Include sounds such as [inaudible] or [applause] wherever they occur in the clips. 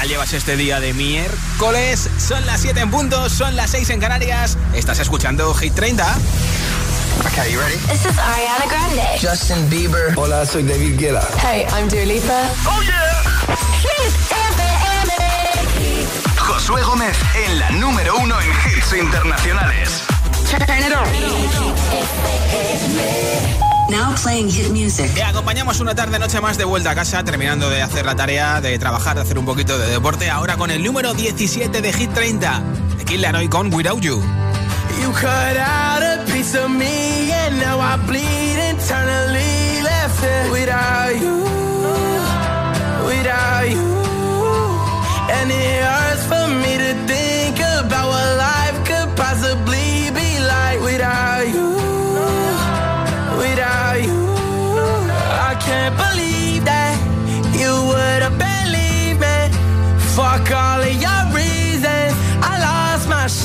tal llevas este día de miércoles? Son las 7 en punto, son las 6 en Canarias. Estás escuchando Hit 30. Okay, you ready? This is Ariana Grande. Justin Bieber. Hola, soy David Guetta. Hey, I'm Dua Lipa. Oh yeah. Hit FM. Josué Gómez en la número uno en hits internacionales. Turn it on. Now playing hit music. Te acompañamos una tarde noche más de vuelta a casa, terminando de hacer la tarea de trabajar, de hacer un poquito de deporte. Ahora con el número 17 de Hit 30, de Killer Hoy con Without You. You cut out a piece of me and now I bleed internally left it without you, without you. And it hurts for me to think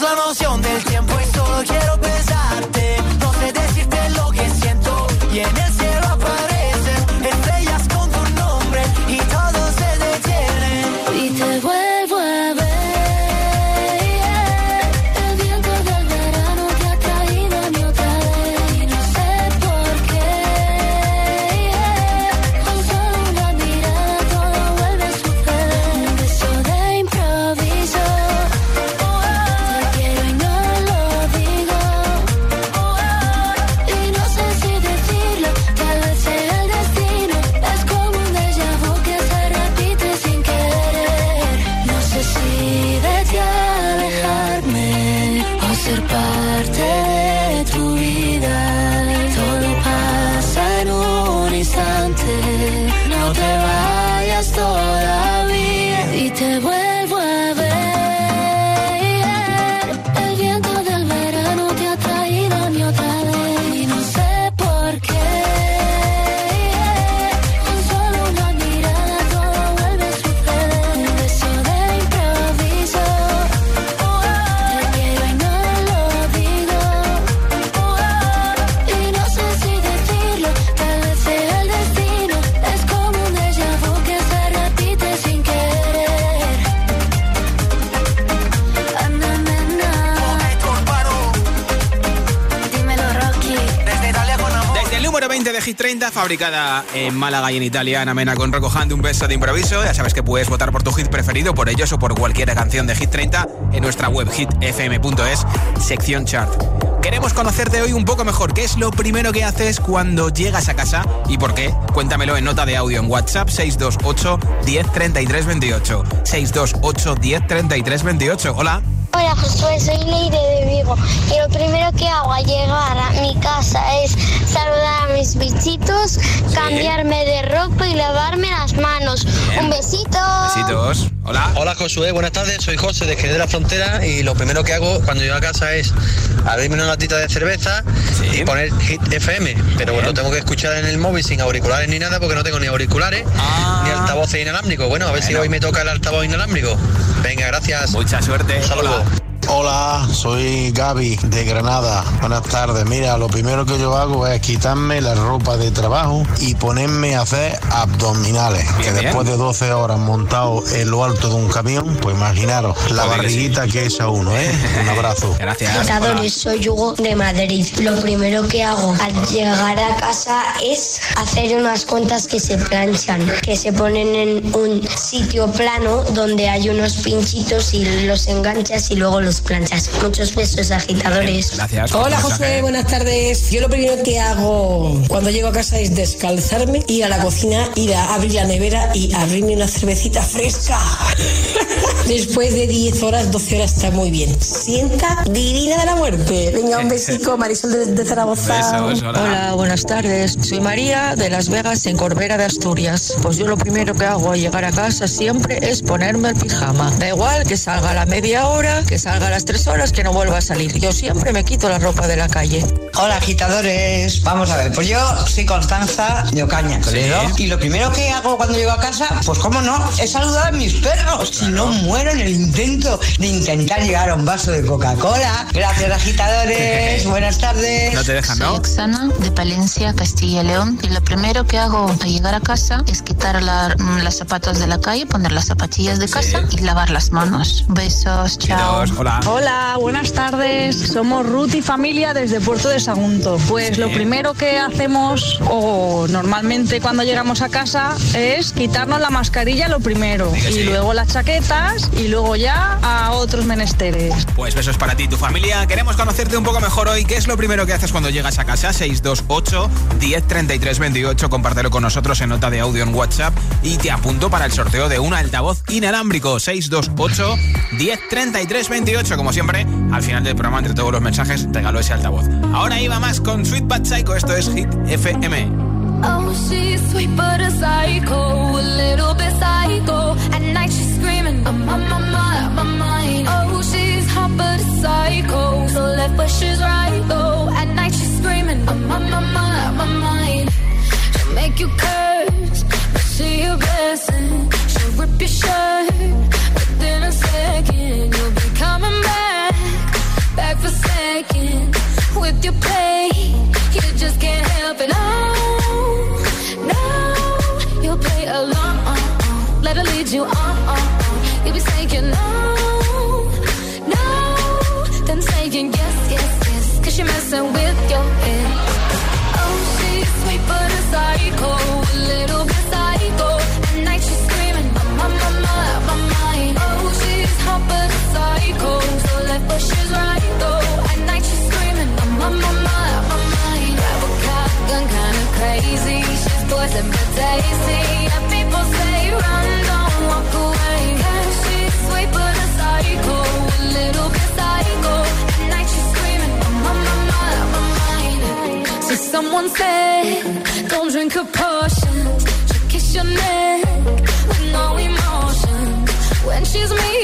la noche fabricada en Málaga y en Italia, en Amena con Recojando un beso de improviso. Ya sabes que puedes votar por tu hit preferido, por ellos o por cualquier canción de Hit 30 en nuestra web hitfm.es, sección chart. Queremos conocerte hoy un poco mejor. ¿Qué es lo primero que haces cuando llegas a casa y por qué? Cuéntamelo en nota de audio en WhatsApp 628 10 28. 628 10 28. Hola. Hola Josué, soy Leire de Vigo y lo primero que hago al llegar a mi casa es saludar a mis bichitos, cambiarme de ropa y lavarme las manos. Un besito. Besitos. Hola. Hola Josué, buenas tardes, soy José de Jerez de la Frontera y lo primero que hago cuando llego a casa es abrirme una latita de cerveza y poner Hit FM, pero bueno, tengo que escuchar en el móvil sin auriculares ni nada porque no tengo ni auriculares ah. ni altavoces inalámbricos. Bueno, a ver si hoy me toca el altavoz inalámbrico. Venga, gracias. Mucha suerte. Saludos. Hola, soy Gaby de Granada. Buenas tardes. Mira, lo primero que yo hago es quitarme la ropa de trabajo y ponerme a hacer abdominales. que después de 12 horas montado en lo alto de un camión, pues imaginaros la barriguita que es a uno, ¿eh? Un abrazo. Gracias. soy Hugo de Madrid. Lo primero que hago al llegar a casa es hacer unas cuentas que se planchan, que se ponen en un sitio plano donde hay unos pinchitos y los enganchas y luego los planchas. Muchos besos, agitadores. Gracias. Hola, José, buenas tardes. Yo lo primero que hago cuando llego a casa es descalzarme, ir a la cocina, ir a abrir la nevera y abrirme una cervecita fresca. [laughs] Después de 10 horas, 12 horas está muy bien. Sienta divina de la muerte. Venga, un besico, [laughs] Marisol de, Zaragoza. hola. buenas tardes. Soy María de Las Vegas, en Corbera de Asturias. Pues yo lo primero que hago al llegar a casa siempre es ponerme el pijama. Da igual que salga a la media hora, que salga a las tres horas, que no vuelva a salir. Yo siempre me quito la ropa de la calle. Hola, agitadores. Vamos a ver, pues yo soy Constanza de Ocaña, Y lo primero que hago cuando llego a casa, pues cómo no, es saludar a mis perros. Si no muero en el intento de intentar llegar a un vaso de Coca-Cola. Gracias, agitadores. [laughs] Buenas tardes. No te dejan, ¿no? Soy Oxana, de Palencia, Castilla y León. Y lo primero que hago al llegar a casa es quitar la, mm, las zapatos de la calle, poner las zapatillas de casa y lavar las manos. Besos, chao. Hola. Hola, buenas tardes. Somos Ruth y familia desde Puerto de Sagunto. Pues lo primero que hacemos, o normalmente cuando llegamos a casa, es quitarnos la mascarilla lo primero. Y luego las chaquetas y luego ya a otros menesteres. Pues besos para ti y tu familia. Queremos conocerte un poco mejor hoy. ¿Qué es lo primero que haces cuando llegas a casa? 628 1033 28. Compártelo con nosotros en nota de audio en WhatsApp y te apunto para el sorteo de un altavoz inalámbrico 628 1033 28. Como siempre, al final del programa, entre todos los mensajes, regalo ese altavoz. Ahora iba más con Sweet Bad Psycho. Esto es Hit FM. Oh, but. Oh, but so left but she's right though. At night she's screaming, I'm on. She'll make you curse, but she a. She'll rip your shirt your play. You just can't help it. Oh, no, you'll play along. Let her lead you on. You'll be saying no, no, then saying yes, yes, yes. Cause you're messing with your Poison but tasty. And people say run, don't walk away. She's sweet but a psycho. A little psycho. At night she's screaming, my, my, my, mind. So someone said, don't drink her potions. She'll your neck with no emotion. When she's mean,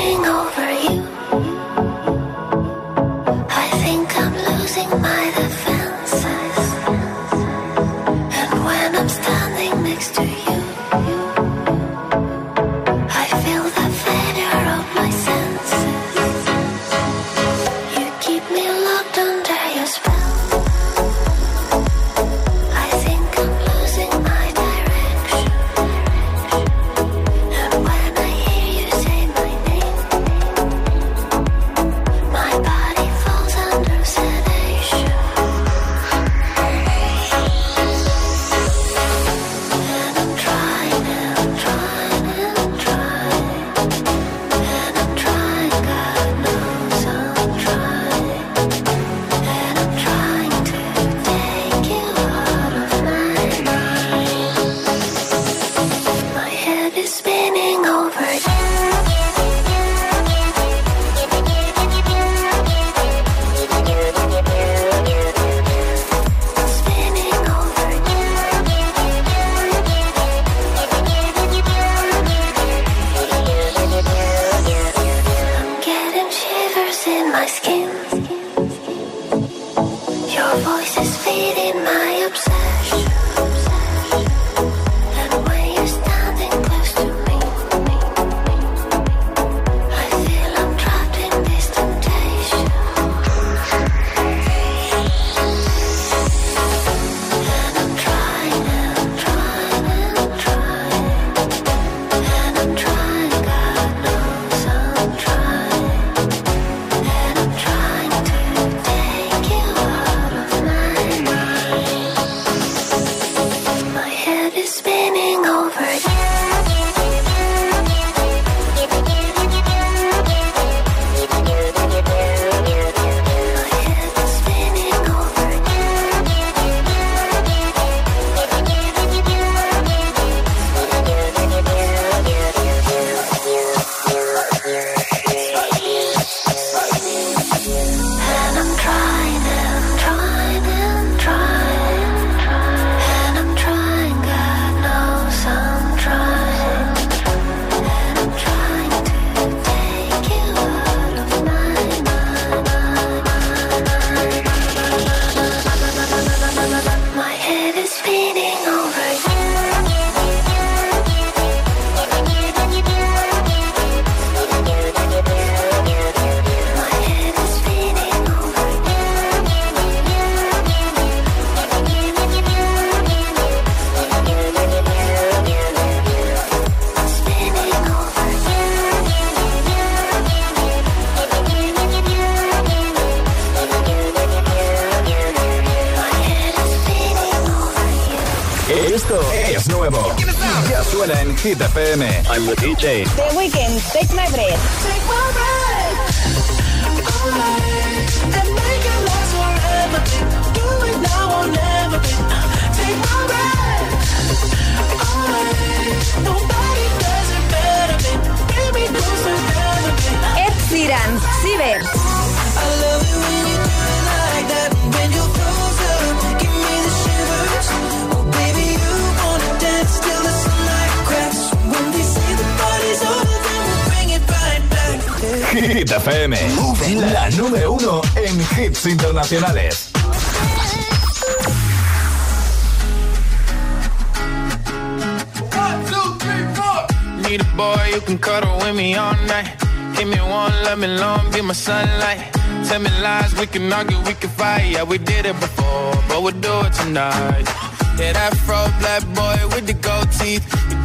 Your voice is feeding my obsession. Hit FM. I'm the DJ. The Weekend, Take My Breath. Take my breath. And make it last forever. Do it now or never. Take my breath. Nobody does it better. Baby, close together. Ed Sheeran, Ciber. I love it when you do it like that. Hit FM. La número uno en hits internacionales. Need a boy you can cuddle with me all night. Give me one, let me long, be my sunlight. Tell me lies, we can argue, we can fight. Yeah, we did it before, but we'll do it tonight. Yeah, that fro black boy with the gold teeth.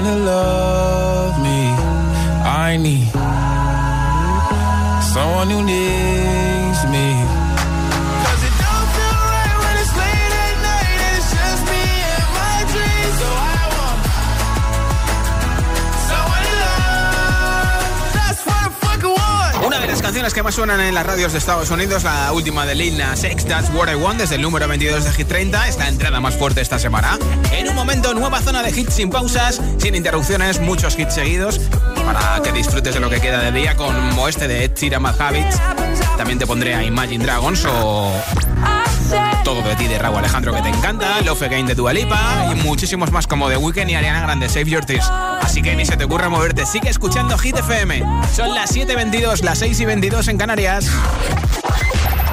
to love me. I need someone who needs canciones que más suenan en las radios de Estados Unidos, la última de Lil Nas X, That's What I Want, desde el número 22 de Hit 30, es la entrada más fuerte esta semana. En un momento, nueva zona de hits sin pausas, sin interrupciones, muchos hits seguidos, para que disfrutes de lo que queda de día, como este de Ed Sheeran. También te pondré a Imagine Dragons o todo de ti de Raúl Alejandro que te encanta, Love Again de Dua Lipa y muchísimos más como The Weeknd y Ariana Grande, Save Your Tears. Así que ni se te ocurra moverte, sigue escuchando Hit FM. Son las 7.22, las 6 y 22 en Canarias.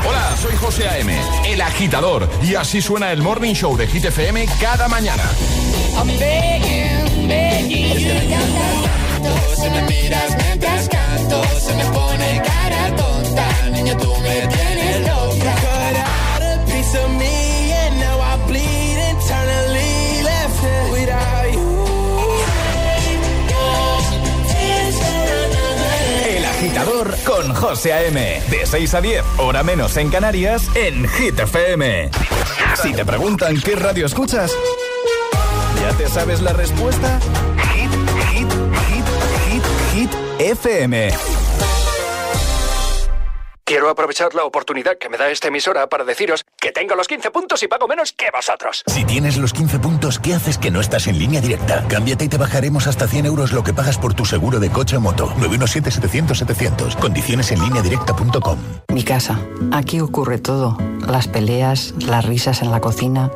Hola, soy José A.M., el agitador, y así suena el Morning Show de Hit FM cada mañana. I'm begging, begging you. José A.M. De 6 a 10, hora menos en Canarias, en Hit FM. Si te preguntan qué radio escuchas, ¿ya te sabes la respuesta? Hit, hit, hit, hit, hit, FM. Quiero aprovechar la oportunidad que me da esta emisora para deciros que tengo los 15 puntos y pago menos que vosotros. Si tienes los 15 puntos, ¿qué haces que no estás en línea directa? Cámbiate y te bajaremos hasta 100 euros lo que pagas por tu seguro de coche o moto. 917-700-700. Condiciones en línea directa.com. Mi casa. Aquí ocurre todo. Las peleas, las risas en la cocina.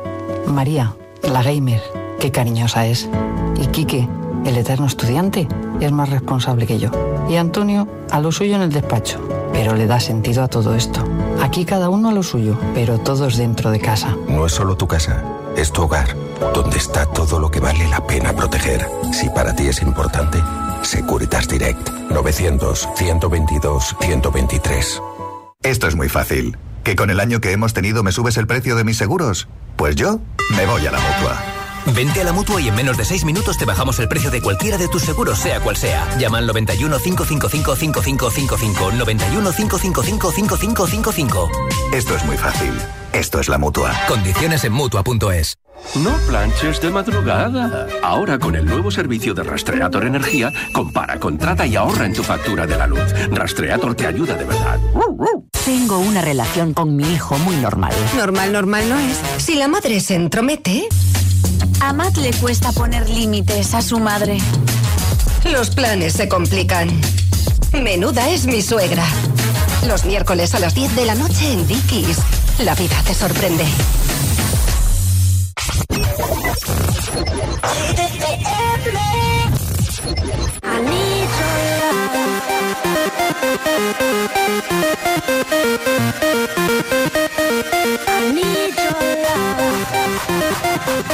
María, la gamer. Qué cariñosa es. Y Quique, el eterno estudiante, es más responsable que yo. Y Antonio, a lo suyo en el despacho. Pero le da sentido a todo esto. Aquí cada uno a lo suyo, pero todos dentro de casa. No es solo tu casa, es tu hogar, donde está todo lo que vale la pena proteger. Si para ti es importante, Securitas Direct 900-122-123. Esto es muy fácil. ¿Que con el año que hemos tenido me subes el precio de mis seguros? Pues yo me voy a la mutua. Vente a la mutua y en menos de 6 minutos te bajamos el precio de cualquiera de tus seguros, sea cual sea. Llama al 91 555 5555. 91 555 5555. Esto es muy fácil. Esto es la mutua. Condiciones en mutua.es. No planches de madrugada. Ahora con el nuevo servicio de Rastreator Energía, compara, contrata y ahorra en tu factura de la luz. Rastreator te ayuda de verdad. Tengo una relación con mi hijo muy normal. Normal, normal no es. Si la madre se entromete... A Matt le cuesta poner límites a su madre. Los planes se complican. Menuda es mi suegra. Los miércoles a las 10 de la noche en Dickies. La vida te sorprende. I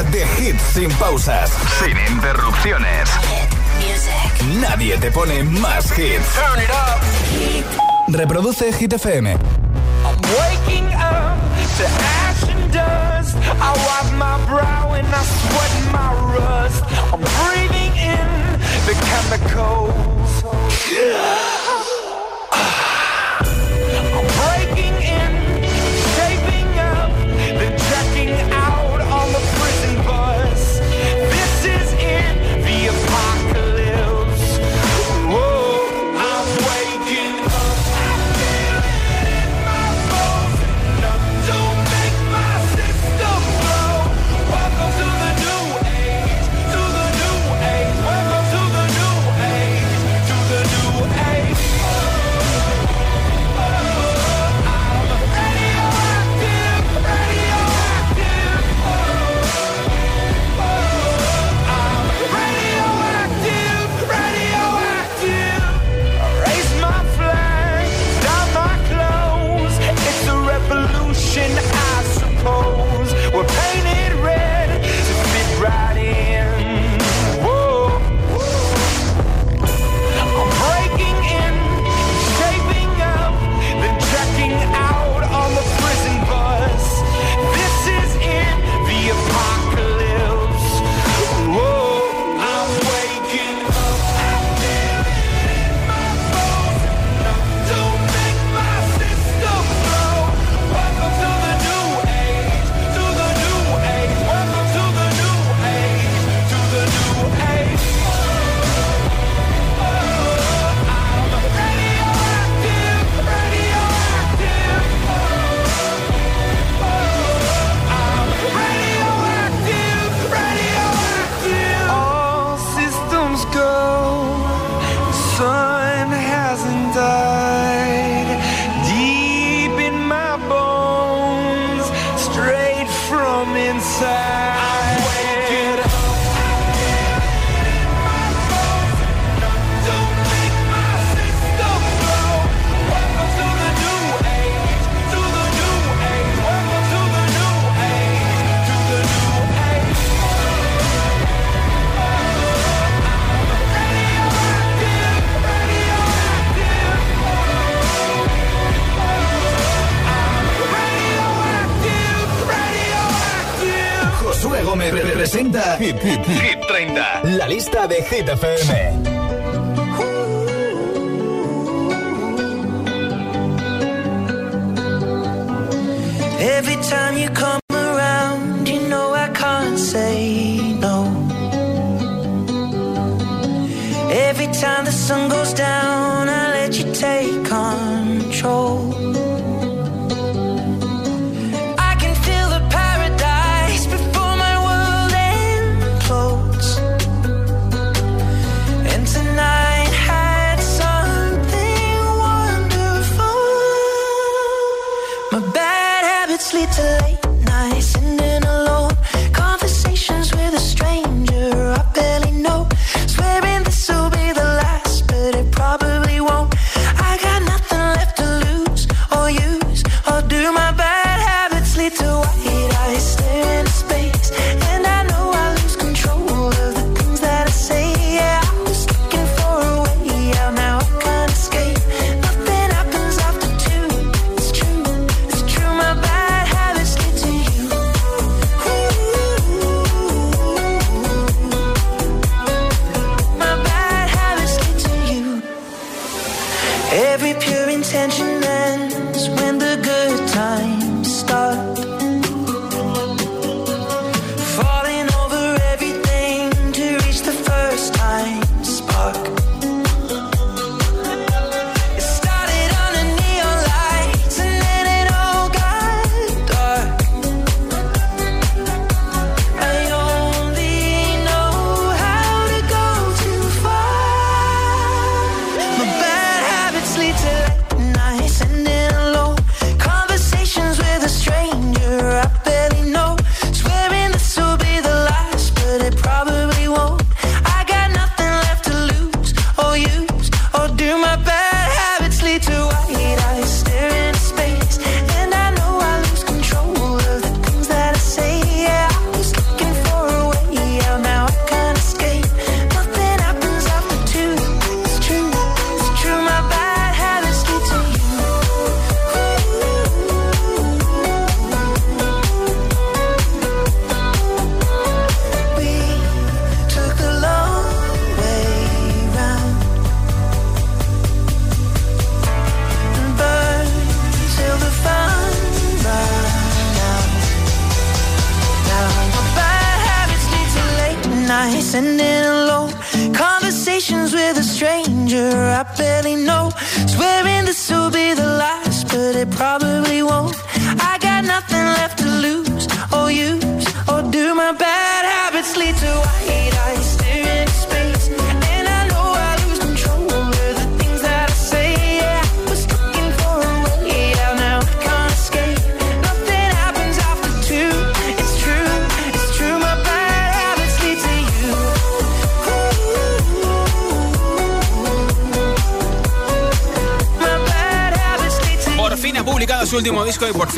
Zona de hits sin pausas, sin interrupciones. Nadie te pone más hits. Reproduce Hit FM. I'm waking up to ash and dust. I wipe my brow and I sweat my rust. I'm breathing in the chemicals. I'm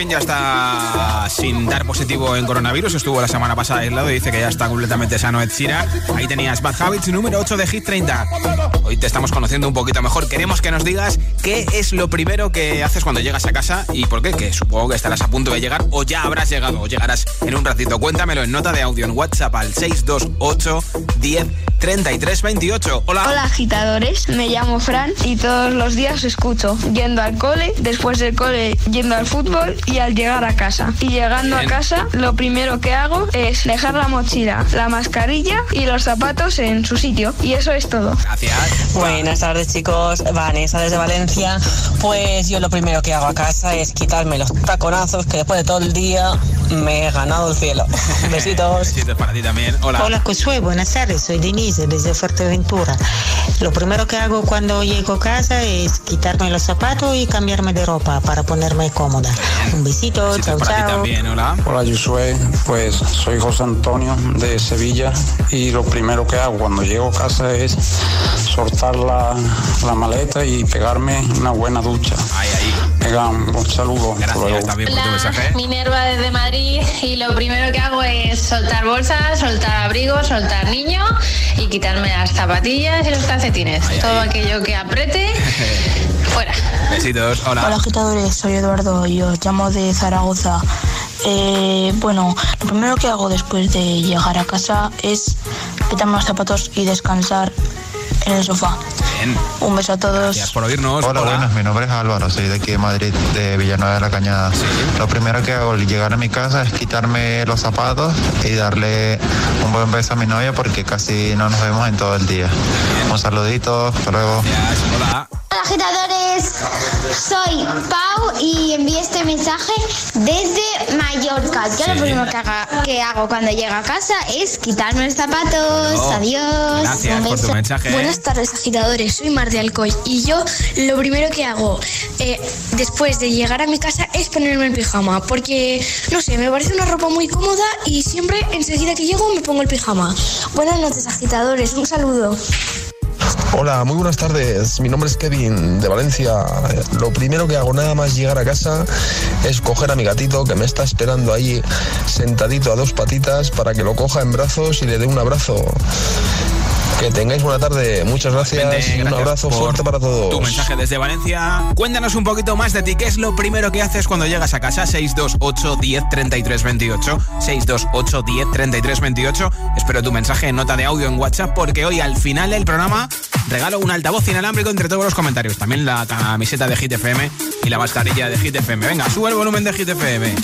Ya está sin dar positivo en coronavirus. Estuvo la semana pasada aislado y dice que ya está completamente sano Ed Sheeran. Ahí tenías Bad Habits número 8 de Hit 30. Hoy te estamos conociendo un poquito mejor. Queremos que nos digas qué es lo primero que haces cuando llegas a casa y por qué. Que supongo que estarás a punto de llegar o ya habrás llegado o llegarás en un ratito. Cuéntamelo en nota de audio en WhatsApp al 628 10 3328. Hola. Hola agitadores, me llamo Fran y todos los días escucho yendo al cole, después del cole yendo al fútbol y al llegar a casa. Y llegando a casa, lo primero que hago es dejar la mochila, la mascarilla y los zapatos en su sitio. Y eso es todo. Gracias. Buenas tardes chicos, Vanessa desde Valencia. Pues yo lo primero que hago a casa es quitarme los taconazos que después de todo el día me he ganado el cielo. [laughs] Besitos. Besitos para ti también. Hola. Hola Josué, buenas tardes, soy Denise desde Fuerteventura. Lo primero que hago cuando llego a casa es quitarme los zapatos y cambiarme de ropa para ponerme cómoda. Un besito, chao, chao. hola. Hola, Josué. Pues soy José Antonio de Sevilla y lo primero que hago cuando llego a casa es soltar la, la maleta y pegarme una buena ducha. Ahí, ahí. Venga, un saludo. Gracias, también por tu mensaje. Minerva desde Madrid y lo primero que hago es soltar bolsas, soltar abrigos, soltar niño y quitarme las zapatillas y los calcetines. Todo aquello que apriete, [laughs] fuera. Besitos, hola. Hola agitadores, soy Eduardo y os llamo de Zaragoza. Eh, bueno, lo primero que hago después de llegar a casa es quitarme los zapatos y descansar en el sofá. Un beso a todos. Gracias por oírnos. Hola, buenas, mi nombre es Álvaro, soy de aquí de Madrid, de Villanueva de la Cañada. Lo primero que hago al llegar a mi casa es quitarme los zapatos y darle un buen beso a mi novia porque casi no nos vemos en todo el día. Un saludito, hasta luego. Hola. Hola agitadores, soy Pau y envío este mensaje desde Mallorca. Yo lo primero que, haga- que hago cuando llego a casa es quitarme los zapatos. Oh, Adiós. gracias Un por tu mensaje. Buenas tardes agitadores, soy Mar de Alcoy y yo lo primero que hago eh, después de llegar a mi casa es ponerme el pijama porque no sé, me parece una ropa muy cómoda y siempre enseguida que llego me pongo el pijama. Buenas noches agitadores, un saludo. Hola, muy buenas tardes. Mi nombre es Kevin de Valencia. Lo primero que hago nada más llegar a casa es coger a mi gatito que me está esperando ahí sentadito a dos patitas para que lo coja en brazos y le dé un abrazo. Que tengáis buena tarde. Muchas gracias un abrazo fuerte para todos. Tu mensaje desde Valencia. Cuéntanos un poquito más de ti. ¿Qué es lo primero que haces cuando llegas a casa? 628 10 33 28. 628 10 33 28. Espero tu mensaje en nota de audio en WhatsApp porque hoy al final del programa regalo un altavoz inalámbrico entre todos los comentarios. También la camiseta de Hit FM y la mascarilla de Hit FM. Venga, sube el volumen de Hit FM.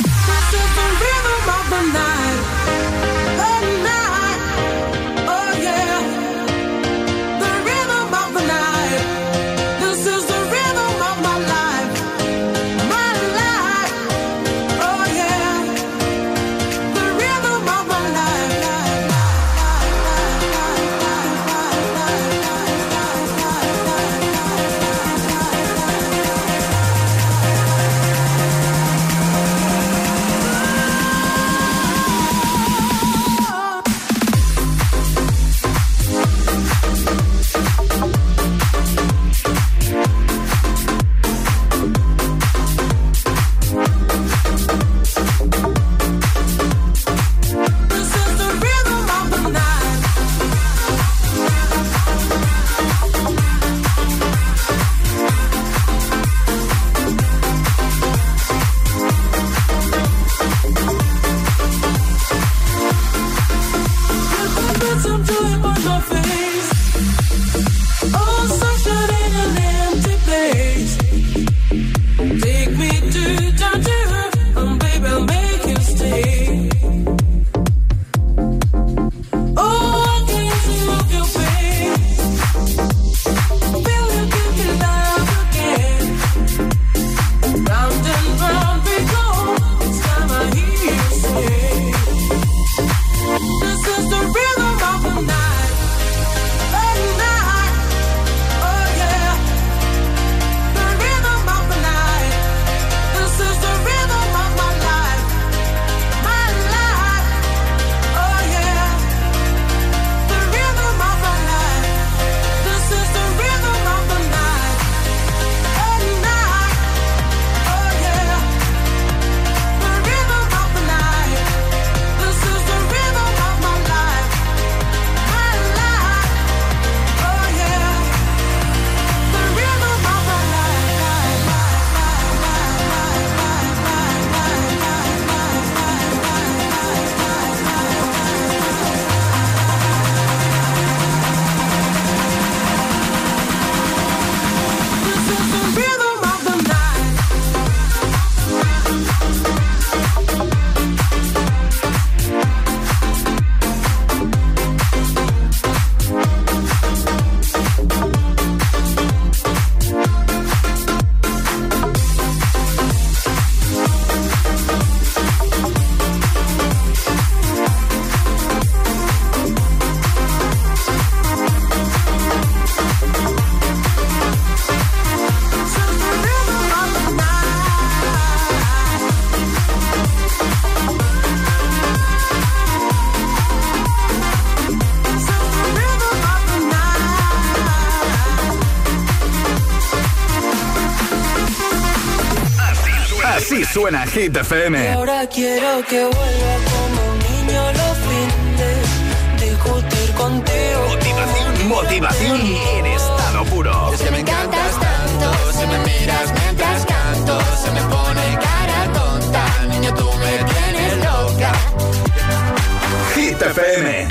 Suena Hit FM. Y ahora quiero que vuelva como un niño los fines. Discutir contigo. Motivación, motivación en estado puro. Es que me encantas tanto. Si me miras mientras canto, se me pone cara tonta. Niño, tú me tienes loca. Hit FM.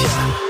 You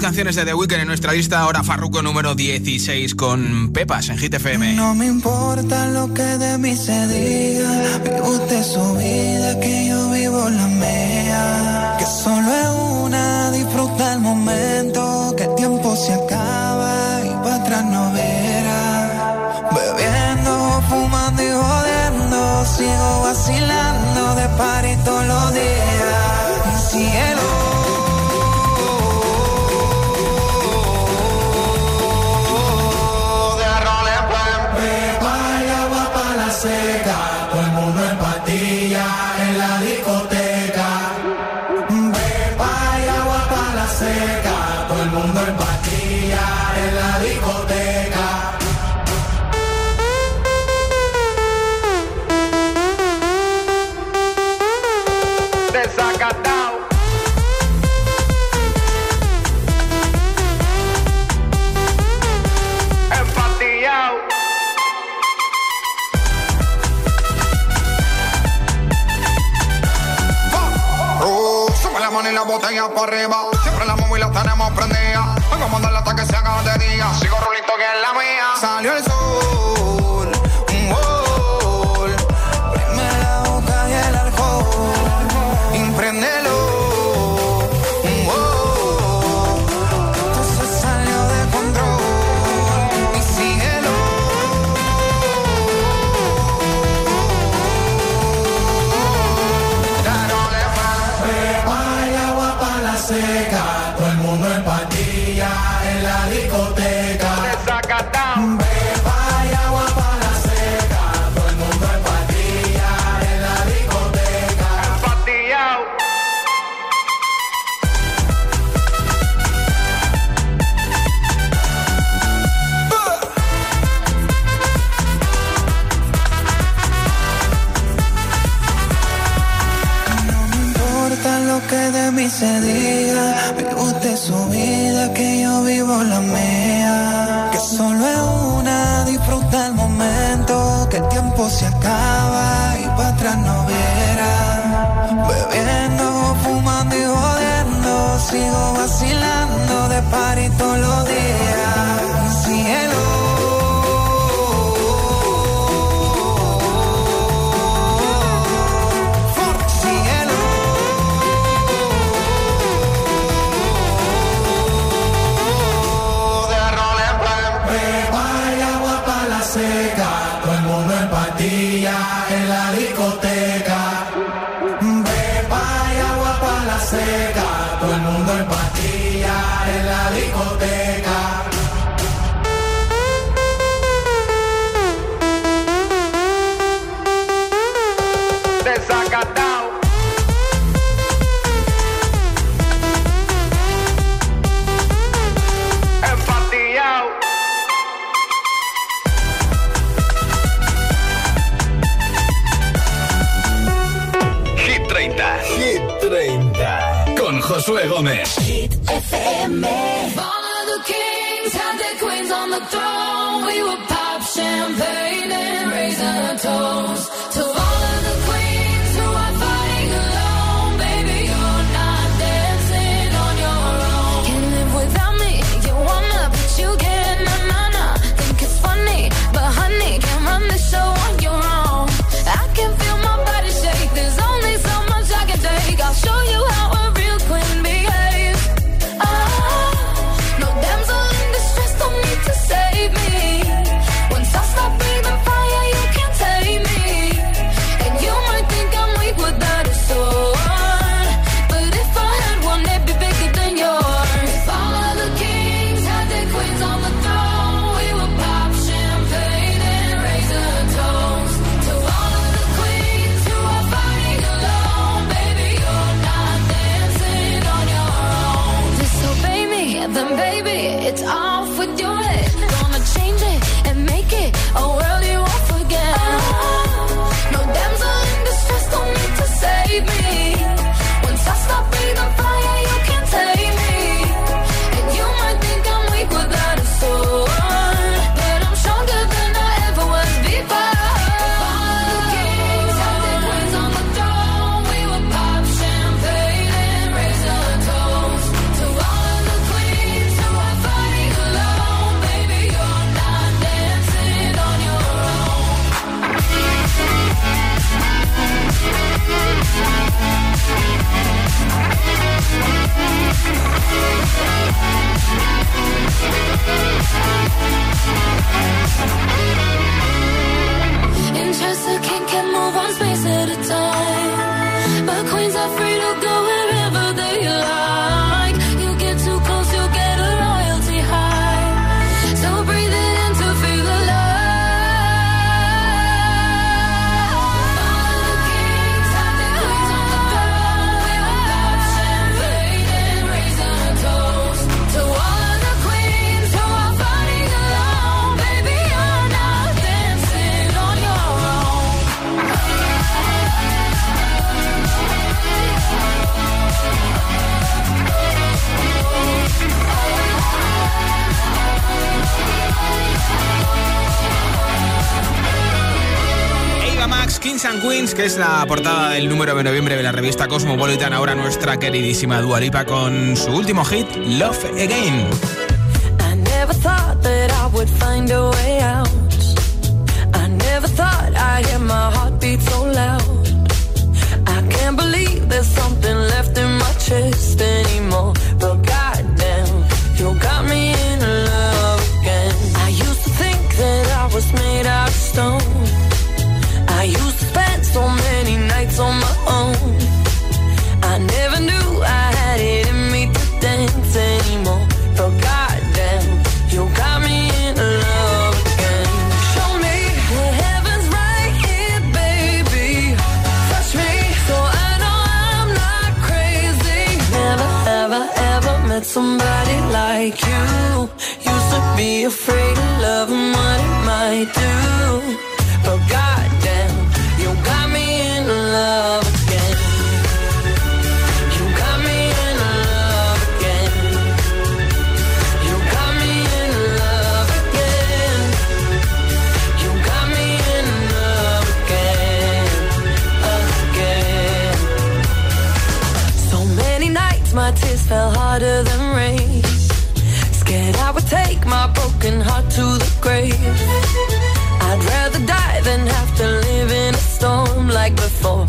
30, una de las dos canciones de The Weeknd en nuestra lista, ahora Farruko número 16 con Pepas en Hit FM. No me importa lo que de mí se diga. Vive usted su vida, que yo vivo la mía. Que solo es una, disfruta el momento. Que el tiempo se acaba y para atrás no verá. Bebiendo, fumando y jodiendo. Sigo vacilando de party todos los días. corremos. que de mí se diga. Vive usted su vida, que yo vivo la mía. Que solo es una, disfruta el momento. Que el tiempo se acaba y para atrás no viera. Bebiendo, fumando y jodiendo. Sigo vacilando de party todos los días. thrown, we were. Que es la portada del número de noviembre de la revista Cosmopolitan. Ahora nuestra queridísima Dualipa con su último hit, Love Again. Stone. afraid of love and what it might do. But goddamn, you got me in love again. You got me in love again. You got me in love again. You got me in love again, again. So many nights my tears fell harder than rain. Scared I would take my broken heart to the grave. I'd rather die than have to live in a storm like before.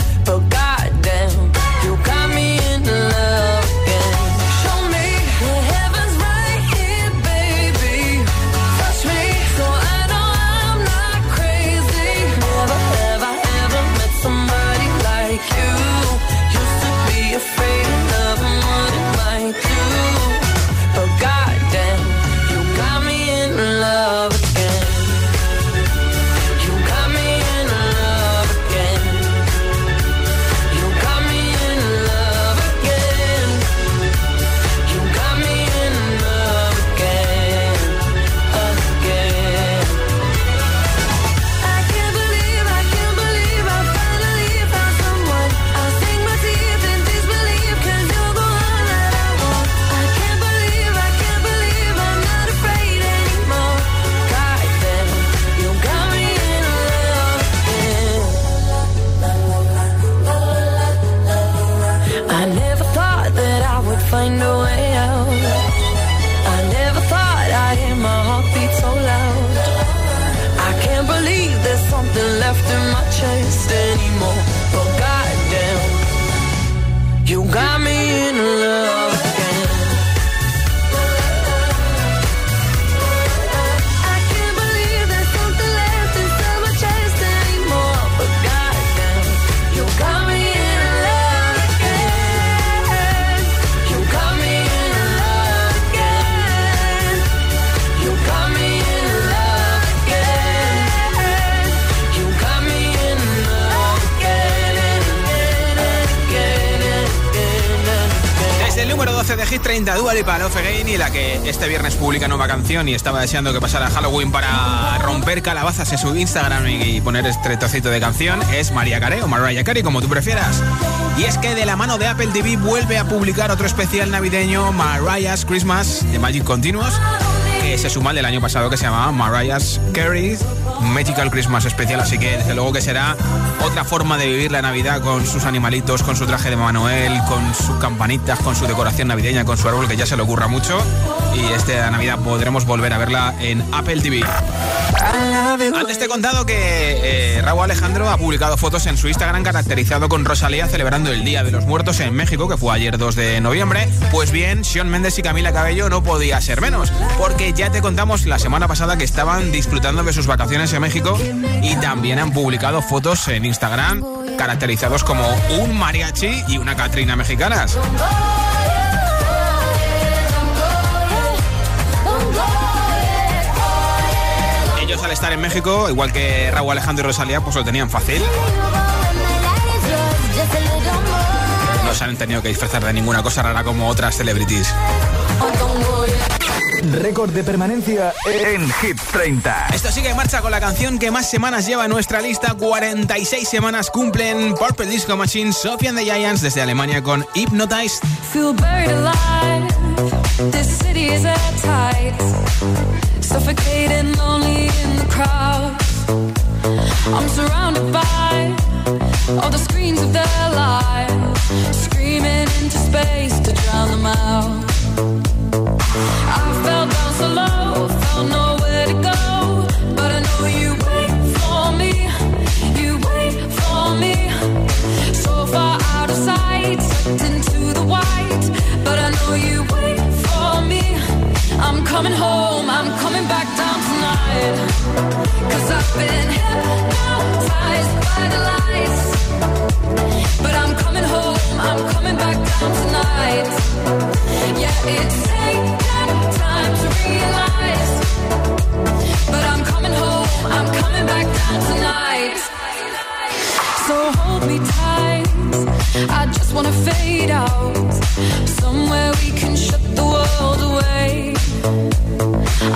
12 de Hit 30, Dua Lipa, Love Again, y la que este viernes publica nueva canción y estaba deseando que pasara Halloween para romper calabazas en su Instagram y poner este trocito de canción es María Carey o Mariah Carey, como tú prefieras. Y es que de la mano de Apple TV vuelve a publicar otro especial navideño, Mariah's Christmas, de Magic Continuous, que se suma al del año pasado que se llamaba Mariah's Carey Magical Christmas Especial, así que desde luego que será otra forma de vivir la Navidad con sus animalitos, con su traje de Manuel, con sus campanitas, con su decoración navideña, con su árbol, que ya se le ocurra mucho. Y esta Navidad podremos volver a verla en Apple TV. Antes te he contado que eh, Raúl Alejandro ha publicado fotos en su Instagram caracterizado con Rosalía celebrando el Día de los Muertos en México, que fue ayer 2 de noviembre. Pues bien, Sean Méndez y Camila Cabello no podía ser menos, porque ya te contamos la semana pasada que estaban disfrutando de sus vacaciones México y también han publicado fotos en Instagram caracterizados como un mariachi y una Catrina mexicanas. Ellos al estar en México, igual que Raúl Alejandro y Rosalía, pues lo tenían fácil. No se han tenido que disfrazar de ninguna cosa rara como otras celebrities. Récord de permanencia en Hit 30. Esto sigue en marcha con la canción que más semanas lleva en nuestra lista. 46 semanas cumplen Purple Disco Machine, Sophie and the Giants desde Alemania con Hypnotized. Feel buried alive. This city is at. Suffocating, lonely in the crowd. I'm surrounded by all the screens of their lives. Screaming into space to drown them out. Cause I've been hypnotized by the lights.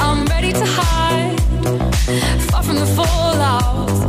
I'm ready to hide. Far from the fallout.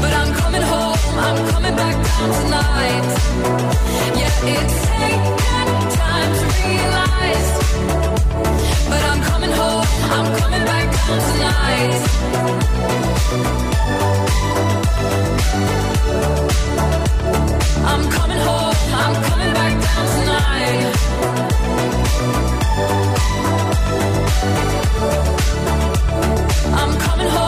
But I'm coming home, I'm coming back down tonight. Yeah, it's taken time to realize. But I'm coming home, I'm coming back down tonight. I'm coming home, I'm coming back down tonight. I'm coming home,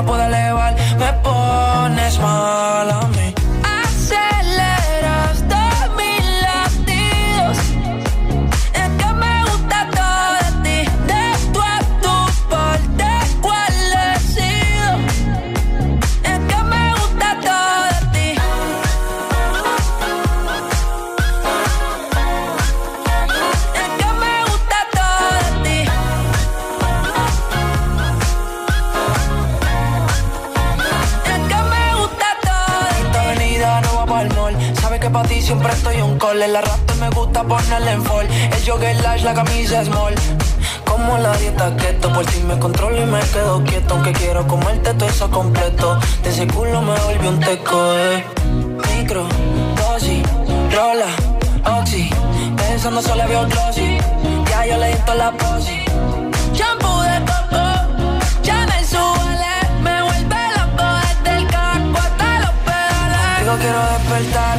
Me pueda elevar, un call. El arrastre me gusta ponerle en fall. El jogger large, la camisa small. Como la dieta keto, por si me controlo y me quedo quieto. Aunque quiero comerte todo eso completo. De ese culo me volví un teco, eh. Micro, dosis, rola, oxi. Pensando solo veo glossy. Ya yo le di la posi. Shampoo de coco, Chanel suele, me vuelve loco desde el casco hasta los pedales. Digo quiero despertar,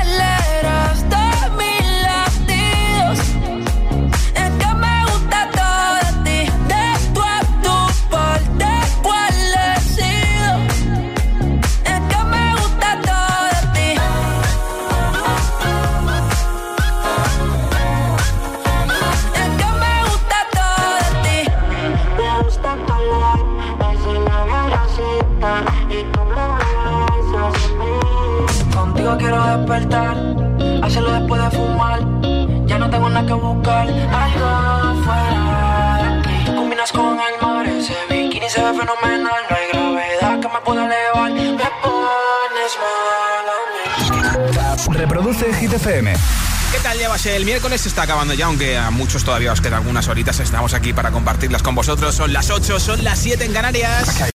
Que buscar, algo fuera de combinas con el mar, ese bikini se ve fenomenal. No hay gravedad que me pueda elevar, me pones mal a mí. Reproduce Hit FM. ¿Qué tal llevas el miércoles? Se está acabando ya, aunque a muchos todavía os quedan algunas horitas. Estamos aquí para compartirlas con vosotros. Son las 8, son las 7 en Canarias.